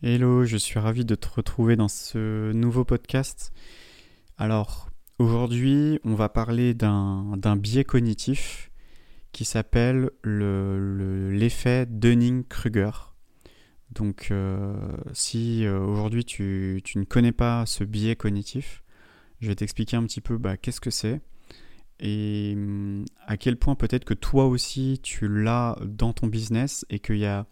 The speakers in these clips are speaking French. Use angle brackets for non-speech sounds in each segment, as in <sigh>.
Hello, je suis ravi de te retrouver dans ce nouveau podcast. Alors, aujourd'hui, on va parler d'un biais cognitif qui s'appelle l'effet Dunning-Kruger. Donc, euh, si euh, aujourd'hui tu, ne connais pas ce biais cognitif, je vais t'expliquer un petit peu bah, qu'est-ce que c'est et hum, à quel point peut-être que toi aussi tu l'as dans ton business et qu'il y a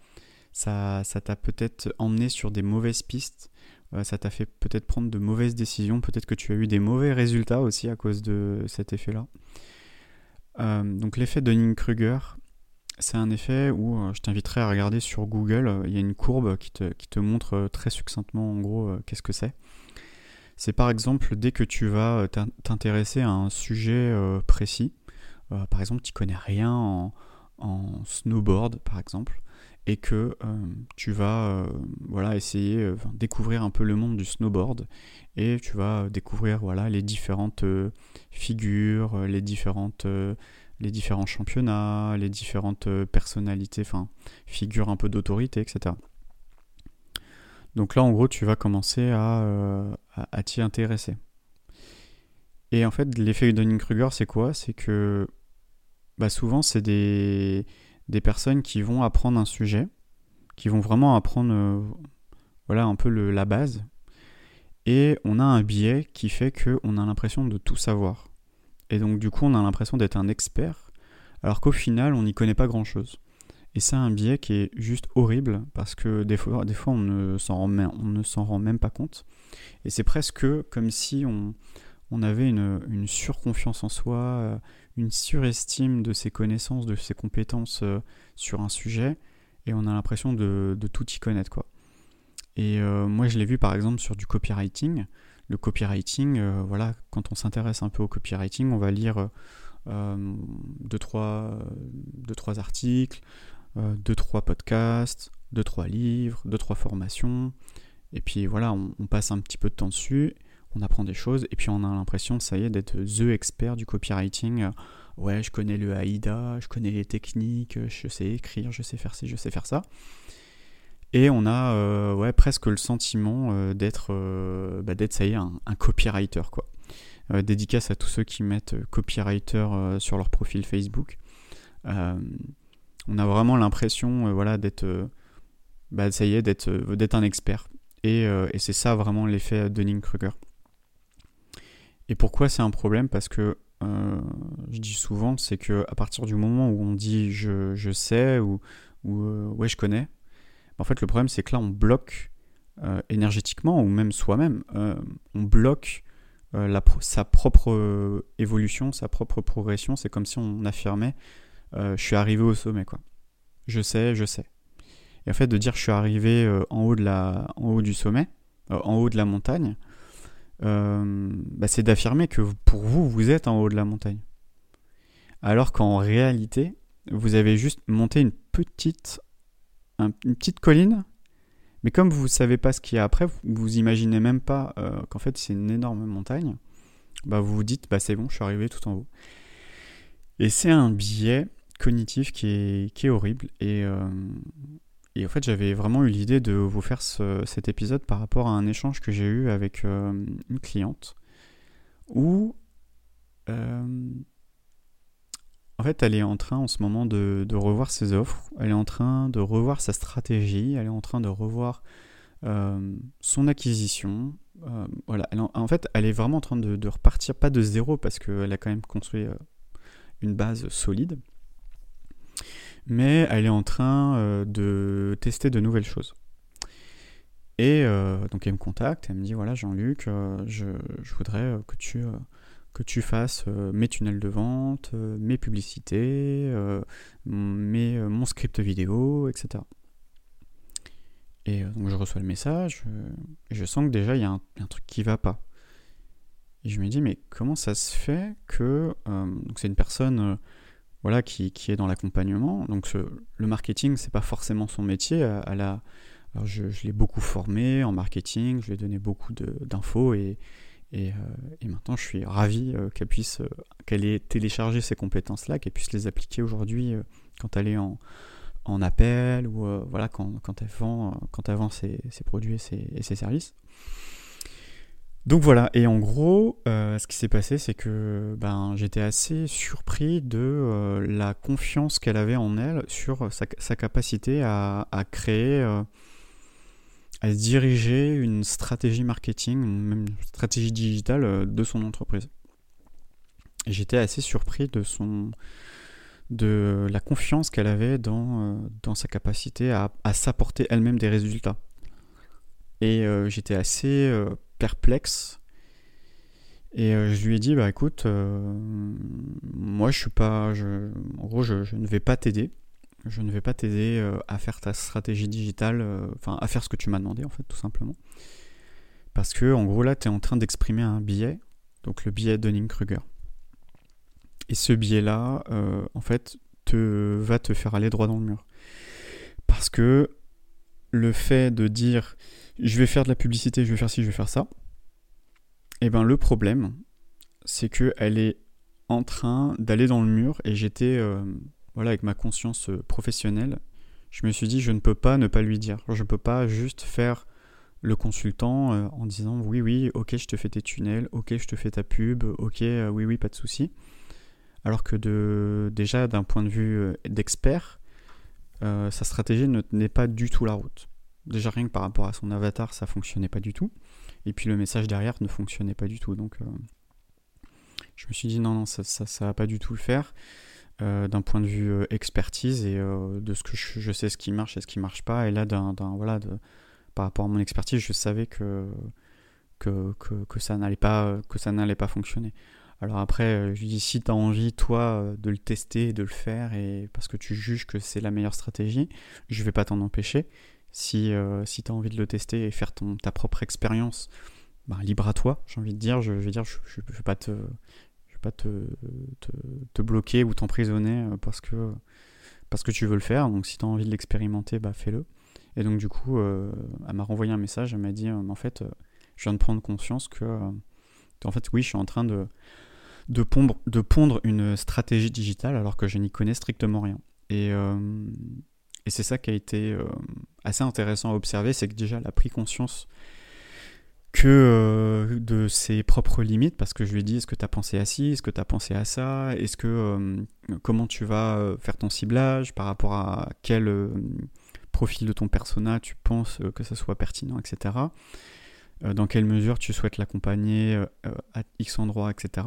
ça, t'a peut-être emmené sur des mauvaises pistes, euh, ça t'a fait peut-être prendre de mauvaises décisions, peut-être que tu as eu des mauvais résultats aussi à cause de cet effet-là. Euh, donc l'effet Dunning-Kruger, c'est un effet où euh, je t'inviterai à regarder sur Google, il y a une courbe qui te, montre très succinctement en gros qu'est-ce que c'est. C'est par exemple dès que tu vas t'intéresser à un sujet précis, par exemple tu connais rien en, en snowboard par exemple, et que euh, tu vas euh, voilà, essayer euh, découvrir un peu le monde du snowboard et tu vas découvrir voilà, les différentes figures, les, différents championnats, les différentes personnalités, enfin figures un peu d'autorité, etc. Donc là en gros tu vas commencer à, à, t'y intéresser. Et en fait l'effet Dunning-Kruger c'est quoi? C'est que bah, souvent c'est des des personnes qui vont apprendre un sujet, qui vont vraiment apprendre euh, voilà un peu la base. Et on a un biais qui fait qu'on a l'impression de tout savoir. Et donc du coup on a l'impression d'être un expert, alors qu'au final on n'y connaît pas grand-chose. Et c'est un biais qui est juste horrible parce que des fois, des fois on ne s'en rend, même pas compte. Et c'est presque comme si on, avait une, surconfiance en soi, une surestime de ses connaissances, de ses compétences euh, sur un sujet, et on a l'impression de, tout y connaître. quoi. Et euh, moi, je l'ai vu par exemple sur du copywriting. Le copywriting, voilà, quand on s'intéresse un peu au copywriting, on va lire deux, trois, deux, trois articles, deux, trois podcasts, deux, trois livres, deux, trois formations. Et puis voilà, on passe un petit peu de temps dessus on apprend des choses et puis on a l'impression, ça est, d'être the expert du copywriting. Ouais, je connais le AIDA, je connais les techniques, je sais écrire, je sais faire ci, je sais faire ça. Et on a euh, presque le sentiment euh, d'être, euh, bah, d'être, ça y est, un, copywriter. Quoi. dédicace à tous ceux qui mettent copywriter sur leur profil Facebook. on a vraiment l'impression voilà, d'être, bah, un expert. Et, et c'est ça vraiment l'effet Dunning-Kruger. Et pourquoi c'est un problème? Parce que euh, je dis souvent, c'est que à partir du moment où on dit je, je sais ou, ou euh, ouais je connais, en fait le problème c'est que là on bloque euh, énergétiquement ou même soi-même, on bloque sa propre évolution, sa propre progression. C'est comme si on affirmait je suis arrivé au sommet quoi. Je sais, je sais. Et en fait de dire je suis arrivé en haut de la, en haut du sommet, en haut de la montagne, bah, c'est d'affirmer que pour vous, vous êtes en haut de la montagne. Alors qu'en réalité, vous avez juste monté une petite, une petite colline, mais comme vous ne savez pas ce qu'il y a après, vous, vous imaginez même pas euh, qu'en fait c'est une énorme montagne, bah vous vous dites, bah c'est bon, je suis arrivé tout en haut. Et c'est un biais cognitif qui est, qui est horrible. Et, euh, et en fait, j'avais vraiment eu l'idée de vous faire cet épisode par rapport à un échange que j'ai eu avec euh, une cliente où, euh, en fait, elle est en train en ce moment de, revoir ses offres, elle est en train de revoir sa stratégie, elle est en train de revoir euh, son acquisition. voilà, en, fait, elle est vraiment en train de, de repartir, pas de zéro, parce qu'elle a quand même construit une base solide mais elle est en train euh, de tester de nouvelles choses. Et euh, donc elle me contacte, elle me dit voilà Jean-Luc, euh, je, voudrais que tu, que tu fasses mes tunnels de vente, mes publicités, mes, mon script vidéo, etc. Et donc je reçois le message, et je sens que déjà il y, a un, truc qui va pas. Et je me dis mais comment ça se fait que donc c'est une personne voilà, qui, est dans l'accompagnement. Donc le marketing, c'est pas forcément son métier. Alors je, l'ai beaucoup formé en marketing, je lui ai donné beaucoup d'infos euh, et, maintenant je suis ravi euh, qu'elle puisse, euh, ait téléchargé ces compétences-là, qu'elle puisse les appliquer aujourd'hui quand elle est en, appel ou voilà quand, elle vend, quand elle vend ses, produits et ses, services. Donc voilà, et en gros, ce qui s'est passé, c'est que ben, j'étais assez surpris de la confiance qu'elle avait en elle sur sa, capacité à, créer à diriger une stratégie marketing, même une stratégie digitale euh, de son entreprise. J'étais assez surpris de son de la confiance qu'elle avait dans, euh, sa capacité à, s'apporter elle-même des résultats. Et euh, j'étais assez perplexe. Et je lui ai dit, bah écoute, moi je suis pas, je, en gros je, ne vais pas t'aider je ne vais pas t'aider euh, à faire ta stratégie digitale, euh, enfin à faire ce que tu m'as demandé en fait tout simplement. Parce que en gros là tu es en train d'exprimer un billet, donc le billet Dunning-Kruger. Et ce billet là, euh, en fait, te, va te faire aller droit dans le mur. Parce que le fait de dire je vais faire de la publicité, je vais faire ci, je vais faire ça, et eh ben le problème, c'est que elle est en train d'aller dans le mur et j'étais voilà, avec ma conscience euh, professionnelle, je me suis dit, je ne peux pas ne pas lui dire. Je ne peux pas juste faire le consultant euh, en disant oui, oui, ok, je te fais tes tunnels, ok, je te fais ta pub, ok, euh, oui, oui, pas de souci. Alors que de, déjà, d'un point de vue d'expert, sa stratégie ne tenait pas du tout la route. Déjà, rien que par rapport à son avatar, ça fonctionnait pas du tout. Et puis le message derrière ne fonctionnait pas du tout. Donc, je me suis dit non, non, ça, ça, va pas du tout le faire. Euh, d'un point de vue euh, expertise et euh, de ce que je, sais ce qui marche et ce qui marche pas. Et là, d'un, voilà, par rapport à mon expertise, je savais que, ça n'allait pas, que ça n'allait pas fonctionner. Alors après, je lui dis si tu envie, toi, de le tester, de le faire, et parce que tu juges que c'est la meilleure stratégie, je vais pas t'en empêcher. Si, si tu as envie de le tester et faire ton, ta propre expérience, bah, libre à toi, j'ai envie de dire. Je, veux dire, je ne vais pas te, pas te, te, bloquer ou t'emprisonner euh, parce que, parce que tu veux le faire. Donc si tu as envie de l'expérimenter, bah fais-le. Et donc du coup, euh, elle m'a renvoyé un message, elle m'a dit, euh, en fait, je viens de prendre conscience que, en fait, oui, je suis en train de, de pondre une stratégie digitale alors que je n'y connais strictement rien. Et, et c'est ça qui a été assez intéressant à observer, c'est que déjà, elle a pris conscience que euh, de ses propres limites, parce que je lui ai dit est-ce que tu as pensé à ci, est-ce que tu as pensé à ça, est-ce que euh, comment tu vas euh, faire ton ciblage, par rapport à quel profil de ton persona tu penses que ça soit pertinent, etc. dans quelle mesure tu souhaites l'accompagner à X endroit, etc.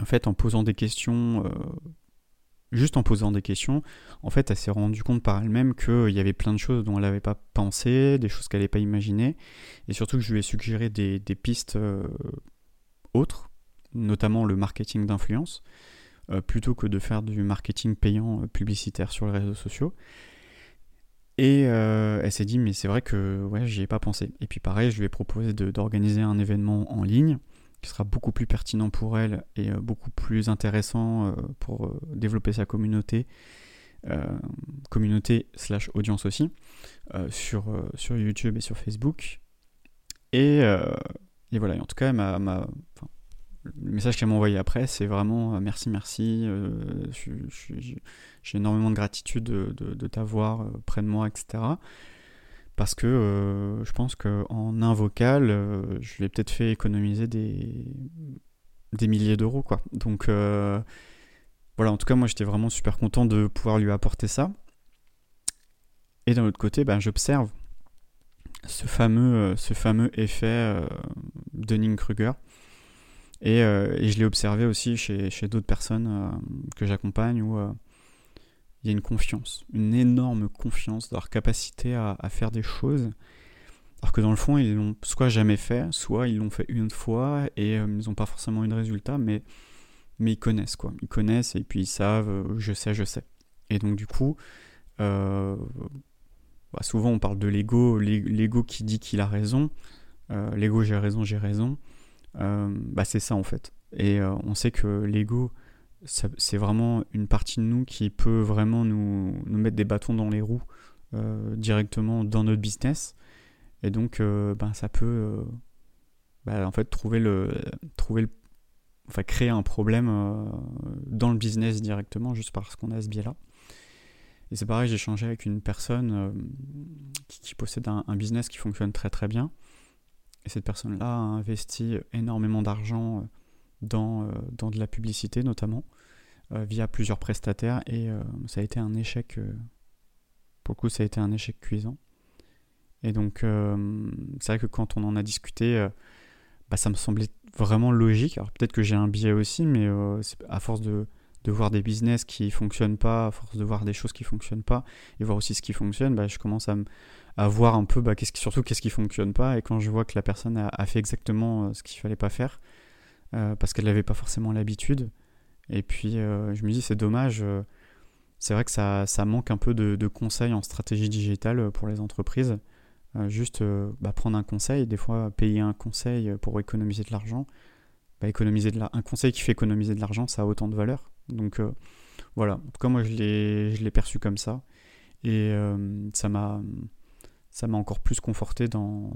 En fait, en posant des questions juste en posant des questions, en fait, elle s'est rendue compte par elle-même qu'il y avait plein de choses dont elle n'avait pas pensé, des choses qu'elle n'avait pas imaginées, et surtout que je lui ai suggéré des, pistes euh, autres, notamment le marketing d'influence, euh, plutôt que de faire du marketing payant euh, publicitaire sur les réseaux sociaux. Et elle s'est dit, mais c'est vrai que j'y ai pas pensé. Et puis pareil, je lui ai proposé d'organiser un événement en ligne qui sera beaucoup plus pertinent pour elle et euh, beaucoup plus intéressant euh, pour euh, développer sa communauté, communauté slash audience aussi, sur, sur YouTube et sur Facebook. Et, et voilà, en tout cas, le message qu'elle m'a envoyé après, c'est vraiment merci, merci, j'ai énormément de gratitude de, de, de t'avoir près de moi, etc parce que euh, je pense qu'en un vocal, euh, je lui ai peut-être fait économiser des, des milliers d'euros. quoi. Donc euh, voilà, en tout cas, moi j'étais vraiment super content de pouvoir lui apporter ça. Et d'un autre côté, ben, j'observe ce fameux, ce fameux effet Dunning-Kruger. Et, et, je l'ai observé aussi chez, chez d'autres personnes que j'accompagne où il y a une confiance, une énorme confiance dans leur capacité à, faire des choses, alors que dans le fond, ils l'ont soit jamais fait, soit ils l'ont fait une fois et euh, ils n'ont pas forcément eu de résultat, mais, mais ils connaissent quoi. Ils connaissent et puis ils savent, euh, je sais, je sais. Et donc du coup, euh, bah, souvent on parle de l'ego, l'ego qui dit qu'il a raison, l'ego j'ai raison, j'ai raison, bah, c'est ça en fait. Et on sait que l'ego c'est vraiment une partie de nous qui peut vraiment nous, nous mettre des bâtons dans les roues euh, directement dans notre business. Et donc, euh, ben, ça peut euh, ben, en fait trouver le, trouver enfin, créer un problème dans le business directement juste parce qu'on a ce biais-là. Et c'est pareil, j'ai échangé avec une personne qui, possède un, business qui fonctionne très très bien. Et cette personne-là a investi énormément d'argent dans, dans de la publicité notamment, via plusieurs prestataires. Et ça a été un échec, pour le coup ça a été un échec cuisant. Et donc c'est vrai que quand on en a discuté, bah, ça me semblait vraiment logique. Alors peut-être que j'ai un biais aussi, mais euh, à force de, de, voir des business qui fonctionnent pas, à force de voir des choses qui fonctionnent pas, et voir aussi ce qui fonctionne, bah, je commence à, à voir un peu bah, qu'est-ce qui, surtout qu'est-ce qui fonctionne pas. Et quand je vois que la personne a, fait exactement euh, ce qu'il fallait pas faire, euh, parce qu'elle n'avait pas forcément l'habitude, et puis je me dis c'est dommage. c'est vrai que ça, ça, manque un peu de, de conseils en stratégie digitale pour les entreprises. Euh, juste euh, bah, prendre un conseil, des fois payer un conseil pour économiser de l'argent. Bah, économiser de un conseil qui fait économiser de l'argent, ça a autant de valeur. Donc euh, voilà, en tout cas moi je l'ai perçu comme ça. Et ça m'a ça m'a encore plus conforté dans,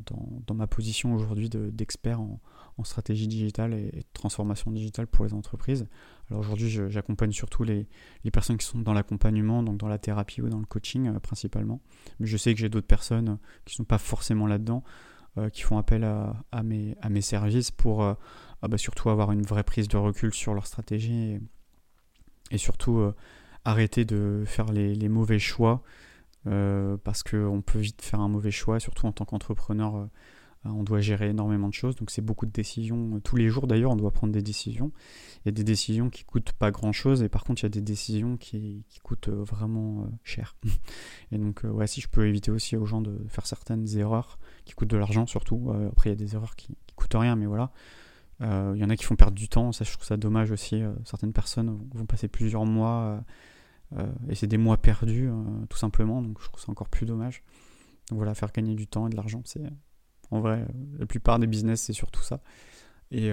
dans, ma position aujourd'hui d'expert en, en, stratégie digitale et, de transformation digitale pour les entreprises. Alors aujourd'hui, j'accompagne surtout les, les, personnes qui sont dans l'accompagnement, donc dans la thérapie ou dans le coaching euh, principalement. Mais je sais que j'ai d'autres personnes qui ne sont pas forcément là-dedans, euh, qui font appel à, à, mes, à mes services pour euh, ah bah surtout avoir une vraie prise de recul sur leur stratégie et, et surtout arrêter de faire les, les mauvais choix euh, parce qu'on peut vite faire un mauvais choix, surtout en tant qu'entrepreneur. Euh, on doit gérer énormément de choses, donc c'est beaucoup de décisions. Tous les jours d'ailleurs, on doit prendre des décisions. Il y a des décisions qui coûtent pas grand-chose, et par contre, il y a des décisions qui, coûtent euh, vraiment cher. <laughs> Et donc, ouais, si je peux éviter aussi aux gens de faire certaines erreurs qui coûtent de l'argent, surtout. après, il y a des erreurs qui, qui coûtent rien, mais voilà. Il y en a qui font perdre du temps, ça je trouve ça dommage aussi. certaines personnes vont passer plusieurs mois euh, et c'est des mois perdus, euh, tout simplement, donc je trouve ça encore plus dommage. Donc voilà, faire gagner du temps et de l'argent, c'est en vrai, euh, la plupart des business, c'est surtout ça. Et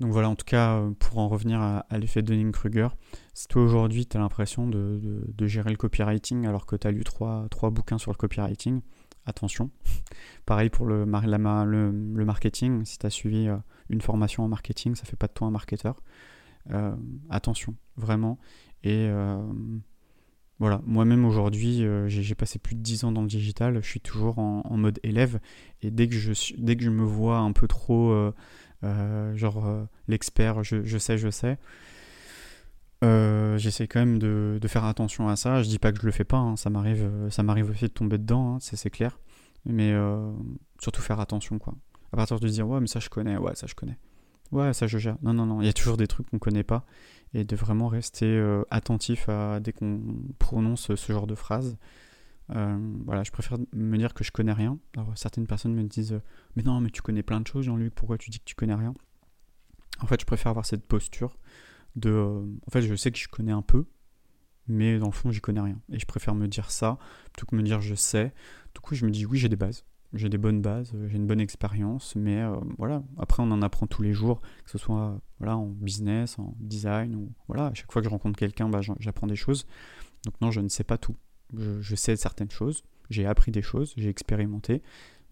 donc voilà, en tout cas, pour en revenir à, l'effet Dunning-Kruger, si toi aujourd'hui tu as l'impression de, de, gérer le copywriting alors que tu as lu trois, trois bouquins sur le copywriting, attention. <laughs> Pareil pour le, le, le marketing, si tu as suivi une formation en marketing, ça fait pas de toi un marketeur. Attention, vraiment. Et euh, voilà, moi-même aujourd'hui, euh, j'ai passé plus de 10 ans dans le digital, je suis toujours en, mode élève, et dès que je, dès que je me vois un peu trop, euh, genre l'expert, je, sais, je sais, j'essaie quand même de, faire attention à ça. Je dis pas que je le fais pas, hein, ça m'arrive, ça m'arrive aussi de tomber dedans, hein, c'est clair, mais surtout faire attention quoi. À partir de dire ouais mais ça je connais, ouais ça je connais, ouais ça je gère. Non non non, il y a toujours des trucs qu'on connaît pas et de vraiment rester euh, attentif à dès qu'on prononce ce genre de phrase. Euh, voilà, je préfère me dire que je connais rien. Alors, certaines personnes me disent Mais non, mais tu connais plein de choses, Jean-Luc, pourquoi tu dis que tu connais rien? En fait, je préfère avoir cette posture de. Euh, en fait, je sais que je connais un peu, mais dans le fond, j'y connais rien. Et je préfère me dire ça plutôt que me dire je sais. Du coup, je me dis Oui, j'ai des bases j'ai des bonnes bases, euh, j'ai une bonne expérience, mais euh, voilà, après on en apprend tous les jours, que ce soit voilà, en business, en design, ou voilà, à chaque fois que je rencontre quelqu'un, bah, j'apprends des choses. Donc non, je ne sais pas tout. Je, sais certaines choses, j'ai appris des choses, j'ai expérimenté,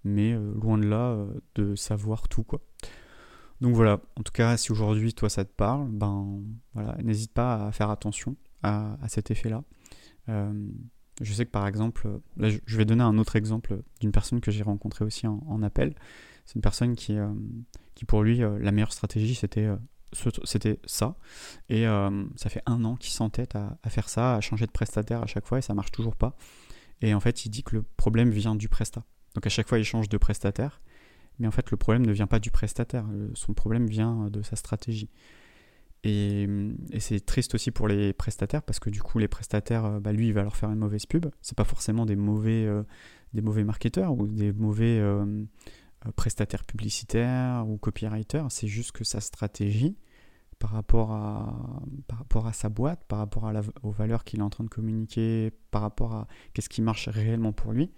mais euh, loin de là de savoir tout quoi. Donc voilà, en tout cas, si aujourd'hui toi ça te parle, ben voilà, n'hésite pas à faire attention à, à cet effet-là. Je sais que par exemple, là je vais donner un autre exemple d'une personne que j'ai rencontrée aussi en, appel. C'est une personne qui, euh, qui pour lui, euh, la meilleure stratégie c'était euh, c'était ça. Et ça fait un an qu'il s'entête à, à, faire ça, à changer de prestataire à chaque fois et ça marche toujours pas. Et en fait, il dit que le problème vient du prestat. Donc à chaque fois, il change de prestataire. Mais en fait, le problème ne vient pas du prestataire. Son problème vient de sa stratégie. Et, c'est triste aussi pour les prestataires parce que du coup, les prestataires, euh, bah, lui, il va leur faire une mauvaise pub. C'est pas forcément des mauvais, euh, des mauvais marketeurs ou des mauvais euh, prestataires publicitaires ou copywriters. C'est juste que sa stratégie, par rapport à, par rapport à sa boîte, par rapport aux valeurs qu'il est en train de communiquer, par rapport à qu'est-ce qui marche réellement pour lui,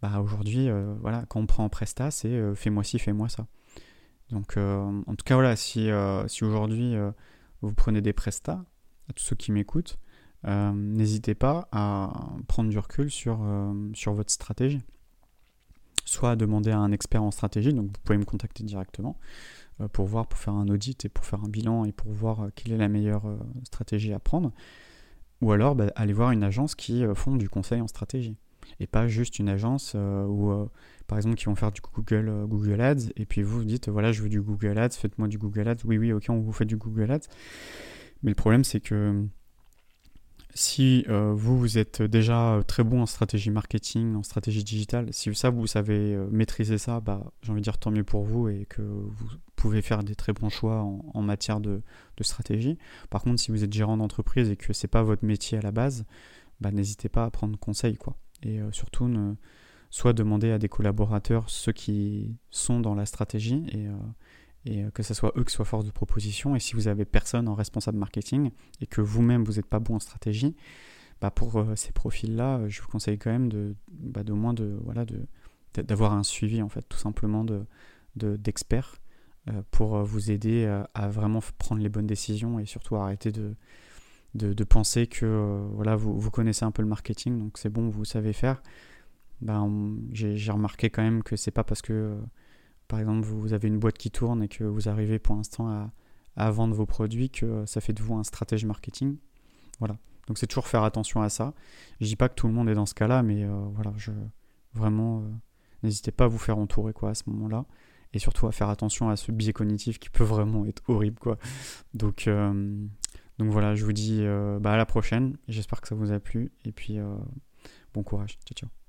bah aujourd'hui, voilà, quand on prend en prestat, c'est fais-moi ci, fais-moi ça. Donc, euh, en tout cas, voilà, si, euh, si aujourd'hui euh, vous prenez des prestats, à tous ceux qui m'écoutent, n'hésitez pas à prendre du recul sur, sur votre stratégie. Soit à demander à un expert en stratégie, donc vous pouvez me contacter directement pour voir, pour faire un audit et pour faire un bilan et pour voir quelle est la meilleure stratégie à prendre. ou alors bah, allez voir une agence qui font du conseil en stratégie et pas juste une agence où par exemple qui vont faire du Google Google Ads et puis vous vous dites voilà je veux du Google Ads faites-moi du Google Ads oui oui ok on vous fait du Google Ads mais le problème c'est que si euh, vous, vous êtes déjà euh, très bon en stratégie marketing, en stratégie digitale, si ça, vous savez euh, maîtriser ça, bah, j'ai envie de dire tant mieux pour vous et que vous pouvez faire des très bons choix en, matière de, stratégie. Par contre, si vous êtes gérant d'entreprise et que c'est pas votre métier à la base, bah, n'hésitez pas à prendre conseil. Quoi. Et surtout, ne, soit demander à des collaborateurs, ceux qui sont dans la stratégie, et et euh, que ce soit eux qui soient force de proposition. Et si vous avez personne en responsable marketing et que vous-même vous n'êtes pas bon en stratégie, bah pour euh, ces profils-là, euh, je vous conseille quand même de, bah de moins de voilà de d'avoir un suivi en fait, tout simplement de d'experts pour vous aider à, vraiment prendre les bonnes décisions et surtout arrêter de de, penser que voilà vous, vous, connaissez un peu le marketing donc c'est bon vous savez faire. Bah, j'ai remarqué quand même que c'est pas parce que par exemple, vous avez une boîte qui tourne et que vous arrivez pour l'instant à, vendre vos produits, que ça fait de vous un stratège marketing. Voilà. Donc c'est toujours faire attention à ça. Je dis pas que tout le monde est dans ce cas-là, mais euh, voilà, je vraiment euh, n'hésitez pas à vous faire entourer quoi à ce moment-là, et surtout à faire attention à ce biais cognitif qui peut vraiment être horrible quoi. Donc euh, donc voilà, je vous dis bah, à la prochaine. J'espère que ça vous a plu et puis bon courage. Ciao ciao.